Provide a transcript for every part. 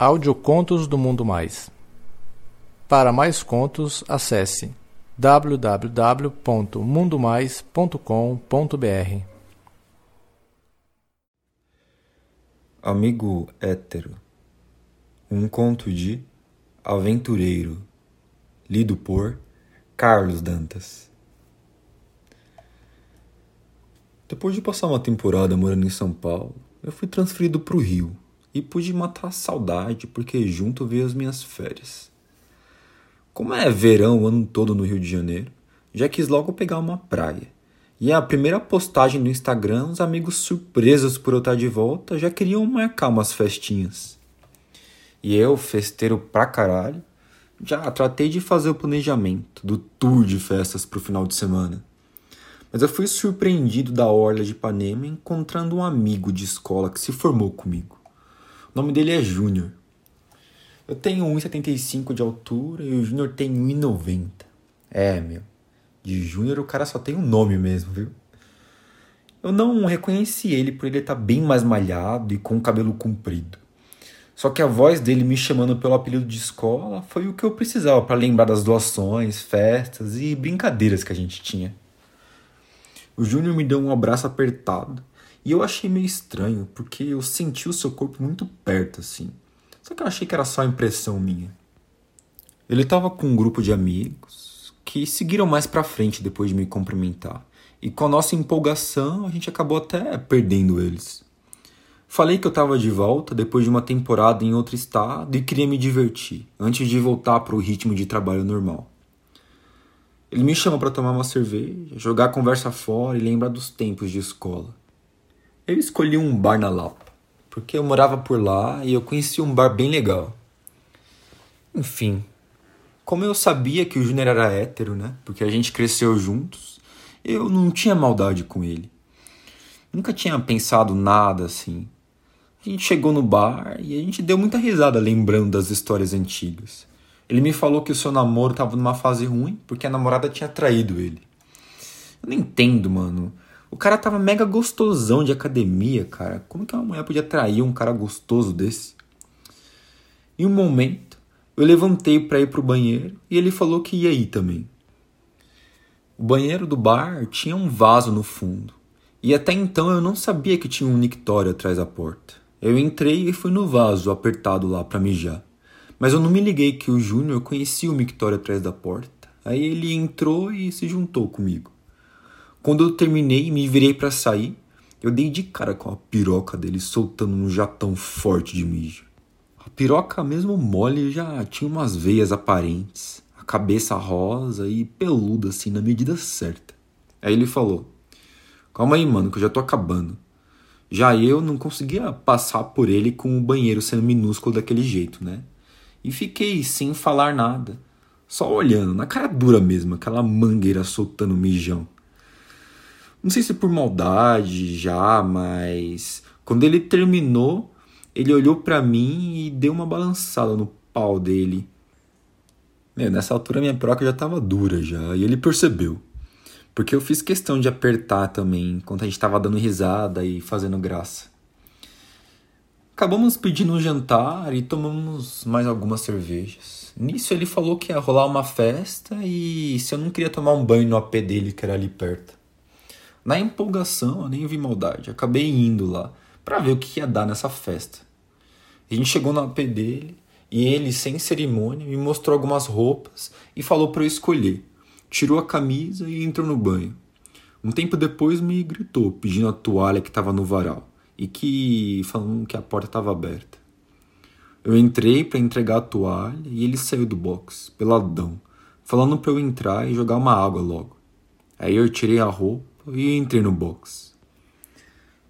Audiocontos do Mundo Mais. Para mais contos, acesse www.mundomais.com.br. Amigo hétero. Um conto de Aventureiro, lido por Carlos Dantas. Depois de passar uma temporada morando em São Paulo, eu fui transferido para o Rio e pude matar a saudade porque junto veio as minhas férias. Como é verão o ano todo no Rio de Janeiro, já quis logo pegar uma praia. E a primeira postagem no Instagram, os amigos surpresos por eu estar de volta já queriam marcar umas festinhas. E eu, festeiro pra caralho, já tratei de fazer o planejamento do tour de festas pro final de semana. Mas eu fui surpreendido da orla de Ipanema encontrando um amigo de escola que se formou comigo. O nome dele é Júnior. Eu tenho 1,75 de altura e o Júnior tem 1,90. É, meu. De Júnior o cara só tem um nome mesmo, viu? Eu não reconheci ele por ele estar tá bem mais malhado e com o cabelo comprido. Só que a voz dele me chamando pelo apelido de escola foi o que eu precisava para lembrar das doações, festas e brincadeiras que a gente tinha. O Júnior me deu um abraço apertado e eu achei meio estranho, porque eu senti o seu corpo muito perto, assim. Só que eu achei que era só impressão minha. Ele estava com um grupo de amigos que seguiram mais pra frente depois de me cumprimentar. E com a nossa empolgação, a gente acabou até perdendo eles. Falei que eu estava de volta depois de uma temporada em outro estado e queria me divertir, antes de voltar para o ritmo de trabalho normal. Ele me chamou para tomar uma cerveja, jogar a conversa fora e lembrar dos tempos de escola. Eu escolhi um bar na Lapa, porque eu morava por lá e eu conheci um bar bem legal. Enfim, como eu sabia que o Júnior era hétero, né? Porque a gente cresceu juntos, eu não tinha maldade com ele. Nunca tinha pensado nada assim. A gente chegou no bar e a gente deu muita risada lembrando das histórias antigas. Ele me falou que o seu namoro estava numa fase ruim porque a namorada tinha traído ele. Eu não entendo, mano. O cara tava mega gostosão de academia, cara. Como que uma mulher podia atrair um cara gostoso desse? Em um momento, eu levantei para ir pro banheiro e ele falou que ia ir também. O banheiro do bar tinha um vaso no fundo. E até então eu não sabia que tinha um nictório atrás da porta. Eu entrei e fui no vaso apertado lá para mijar. Mas eu não me liguei que o Júnior conhecia o mictório atrás da porta. Aí ele entrou e se juntou comigo. Quando eu terminei e me virei para sair, eu dei de cara com a piroca dele soltando um jatão forte de mijo. A piroca, mesmo mole, já tinha umas veias aparentes, a cabeça rosa e peluda assim na medida certa. Aí ele falou: Calma aí, mano, que eu já tô acabando. Já eu não conseguia passar por ele com o banheiro sendo minúsculo daquele jeito, né? E fiquei sem falar nada, só olhando, na cara dura mesmo, aquela mangueira soltando mijão. Não sei se por maldade já, mas quando ele terminou, ele olhou para mim e deu uma balançada no pau dele. Meu, nessa altura minha piroca já tava dura já, e ele percebeu. Porque eu fiz questão de apertar também, enquanto a gente tava dando risada e fazendo graça. Acabamos pedindo um jantar e tomamos mais algumas cervejas. Nisso ele falou que ia rolar uma festa e se eu não queria tomar um banho no AP dele, que era ali perto. Na empolgação, eu nem vi maldade. Acabei indo lá para ver o que ia dar nessa festa. A gente chegou no AP dele e ele, sem cerimônia, me mostrou algumas roupas e falou para eu escolher. Tirou a camisa e entrou no banho. Um tempo depois me gritou, pedindo a toalha que estava no varal e que falando que a porta estava aberta. Eu entrei para entregar a toalha e ele saiu do box, peladão, falando para eu entrar e jogar uma água logo. Aí eu tirei a roupa e entrei no box.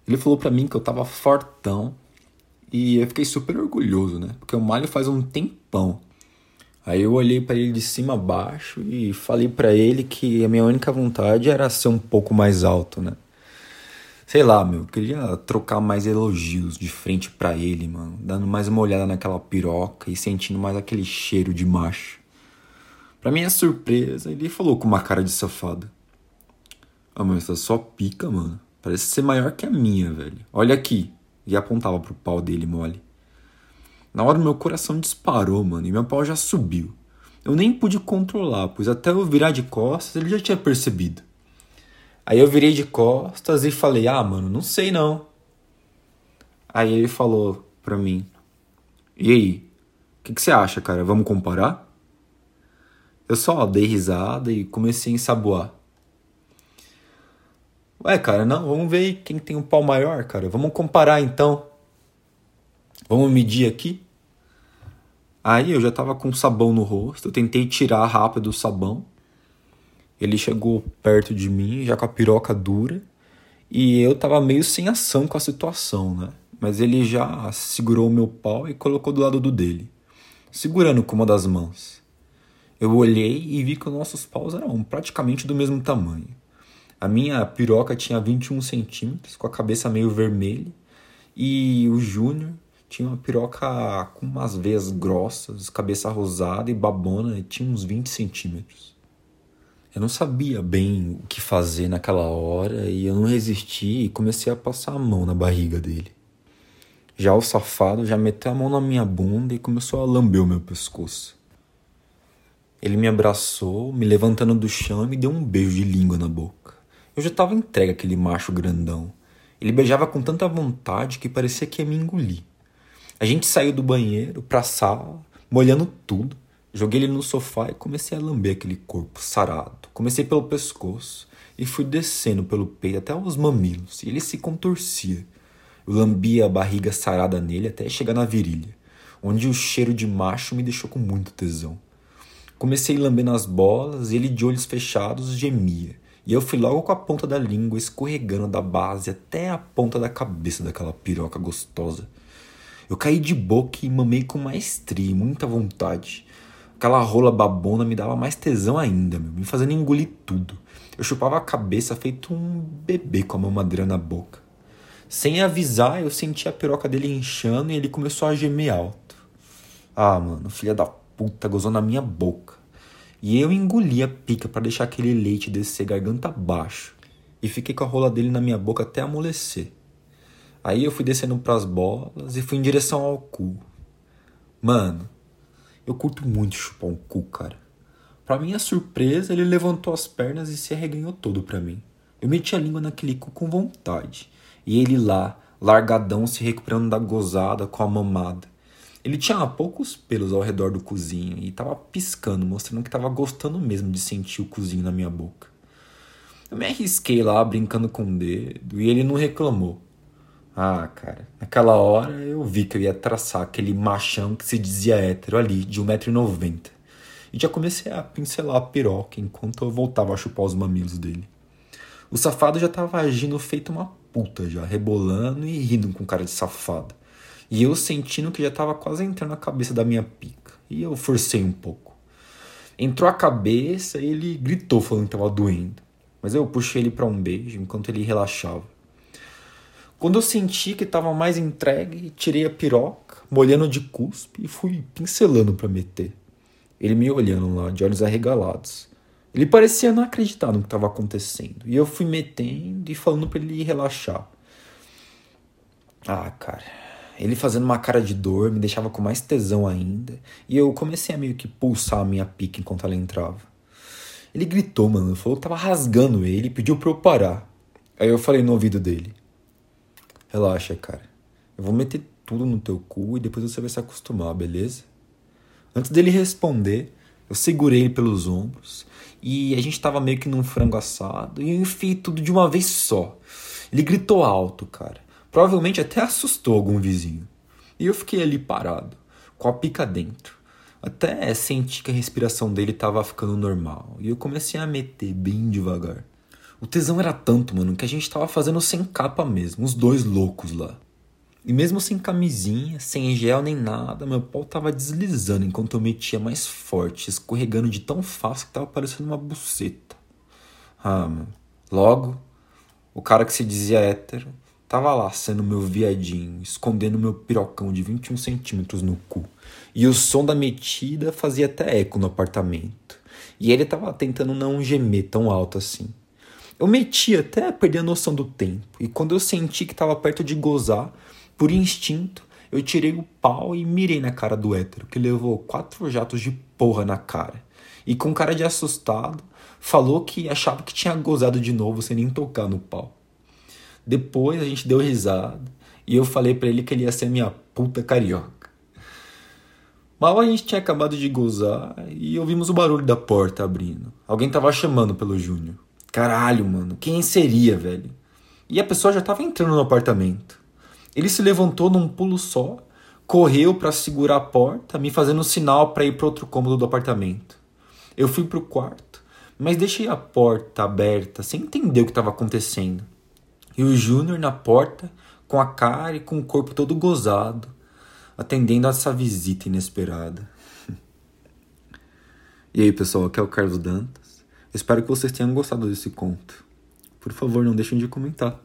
Ele falou para mim que eu tava fortão e eu fiquei super orgulhoso, né? Porque eu malho faz um tempão. Aí eu olhei para ele de cima a baixo e falei para ele que a minha única vontade era ser um pouco mais alto, né? Sei lá, meu, eu queria trocar mais elogios de frente para ele, mano, dando mais uma olhada naquela piroca e sentindo mais aquele cheiro de macho. Pra minha surpresa, ele falou com uma cara de safado. Ah, mas tá só pica, mano. Parece ser maior que a minha, velho. Olha aqui. E apontava pro pau dele mole. Na hora meu coração disparou, mano, e meu pau já subiu. Eu nem pude controlar, pois até eu virar de costas ele já tinha percebido. Aí eu virei de costas e falei: Ah, mano, não sei não. Aí ele falou pra mim: E aí? O que, que você acha, cara? Vamos comparar? Eu só dei risada e comecei a ensaboar. Ué, cara, não, vamos ver quem tem um pau maior, cara. Vamos comparar então. Vamos medir aqui? Aí eu já tava com sabão no rosto, eu tentei tirar rápido o sabão. Ele chegou perto de mim, já com a piroca dura, e eu tava meio sem ação com a situação, né? Mas ele já segurou o meu pau e colocou do lado do dele, segurando com uma das mãos. Eu olhei e vi que os nossos paus eram praticamente do mesmo tamanho. A minha piroca tinha 21 centímetros, com a cabeça meio vermelha, e o Júnior tinha uma piroca com umas veias grossas, cabeça rosada e babona, e tinha uns 20 centímetros. Eu não sabia bem o que fazer naquela hora e eu não resisti e comecei a passar a mão na barriga dele. Já o safado já meteu a mão na minha bunda e começou a lamber o meu pescoço. Ele me abraçou, me levantando do chão e me deu um beijo de língua na boca. Eu já estava entregue àquele macho grandão. Ele beijava com tanta vontade que parecia que ia me engolir. A gente saiu do banheiro pra sala, molhando tudo. Joguei ele no sofá e comecei a lamber aquele corpo sarado. Comecei pelo pescoço e fui descendo pelo peito até os mamilos, e ele se contorcia. Eu lambia a barriga sarada nele até chegar na virilha, onde o cheiro de macho me deixou com muito tesão. Comecei lambendo as bolas e ele de olhos fechados gemia. E eu fui logo com a ponta da língua escorregando da base até a ponta da cabeça daquela piroca gostosa. Eu caí de boca e mamei com maestria muita vontade. Aquela rola babona me dava mais tesão ainda, meu, me fazendo engolir tudo. Eu chupava a cabeça feito um bebê com a mamadeira na boca. Sem avisar, eu senti a piroca dele inchando e ele começou a gemer alto. Ah, mano, filha da puta gozou na minha boca. E eu engoli a pica para deixar aquele leite descer garganta abaixo. E fiquei com a rola dele na minha boca até amolecer. Aí eu fui descendo pras bolas e fui em direção ao cu. Mano, eu curto muito chupar um cu, cara. Pra minha surpresa, ele levantou as pernas e se arreganhou todo pra mim. Eu meti a língua naquele cu com vontade. E ele lá, largadão, se recuperando da gozada com a mamada. Ele tinha poucos pelos ao redor do cozinho e estava piscando, mostrando que estava gostando mesmo de sentir o cozinho na minha boca. Eu me arrisquei lá brincando com o dedo e ele não reclamou. Ah, cara, naquela hora eu vi que eu ia traçar aquele machão que se dizia hétero ali, de 1,90m. E já comecei a pincelar a piroca enquanto eu voltava a chupar os mamilos dele. O safado já estava agindo feito uma puta já, rebolando e rindo com cara de safado. E eu sentindo que já estava quase entrando na cabeça da minha pica. E eu forcei um pouco. Entrou a cabeça e ele gritou falando que estava doendo. Mas eu puxei ele para um beijo enquanto ele relaxava. Quando eu senti que estava mais entregue, tirei a piroca, molhando de cuspe e fui pincelando para meter. Ele me olhando lá, de olhos arregalados. Ele parecia não acreditar no que estava acontecendo. E eu fui metendo e falando para ele relaxar. Ah, cara, ele fazendo uma cara de dor me deixava com mais tesão ainda, e eu comecei a meio que pulsar a minha pica enquanto ela entrava. Ele gritou, mano, falou que tava rasgando ele e pediu pra eu parar. Aí eu falei no ouvido dele: Relaxa, cara. Eu vou meter tudo no teu cu e depois você vai se acostumar, beleza? Antes dele responder, eu segurei ele pelos ombros e a gente tava meio que num frango assado e eu enfiei tudo de uma vez só. Ele gritou alto, cara. Provavelmente até assustou algum vizinho. E eu fiquei ali parado, com a pica dentro. Até senti que a respiração dele estava ficando normal. E eu comecei a meter bem devagar. O tesão era tanto, mano, que a gente tava fazendo sem capa mesmo, os dois loucos lá. E mesmo sem camisinha, sem gel nem nada, meu pau tava deslizando enquanto eu metia mais forte, escorregando de tão fácil que tava parecendo uma buceta. Ah, mano. Logo, o cara que se dizia hétero Tava lá sendo meu viadinho, escondendo meu pirocão de 21 centímetros no cu. E o som da metida fazia até eco no apartamento. E ele tava tentando não gemer tão alto assim. Eu meti até perder a noção do tempo. E quando eu senti que tava perto de gozar, por instinto, eu tirei o pau e mirei na cara do hétero, que levou quatro jatos de porra na cara. E com cara de assustado, falou que achava que tinha gozado de novo sem nem tocar no pau. Depois a gente deu risada e eu falei para ele que ele ia ser minha puta carioca. Mal a gente tinha acabado de gozar e ouvimos o barulho da porta abrindo. Alguém tava chamando pelo Júnior. Caralho, mano, quem seria, velho? E a pessoa já tava entrando no apartamento. Ele se levantou num pulo só, correu para segurar a porta, me fazendo sinal para ir para outro cômodo do apartamento. Eu fui pro quarto, mas deixei a porta aberta, sem entender o que estava acontecendo. E o Júnior na porta, com a cara e com o corpo todo gozado, atendendo a essa visita inesperada. E aí, pessoal, aqui é o Carlos Dantas. Espero que vocês tenham gostado desse conto. Por favor, não deixem de comentar.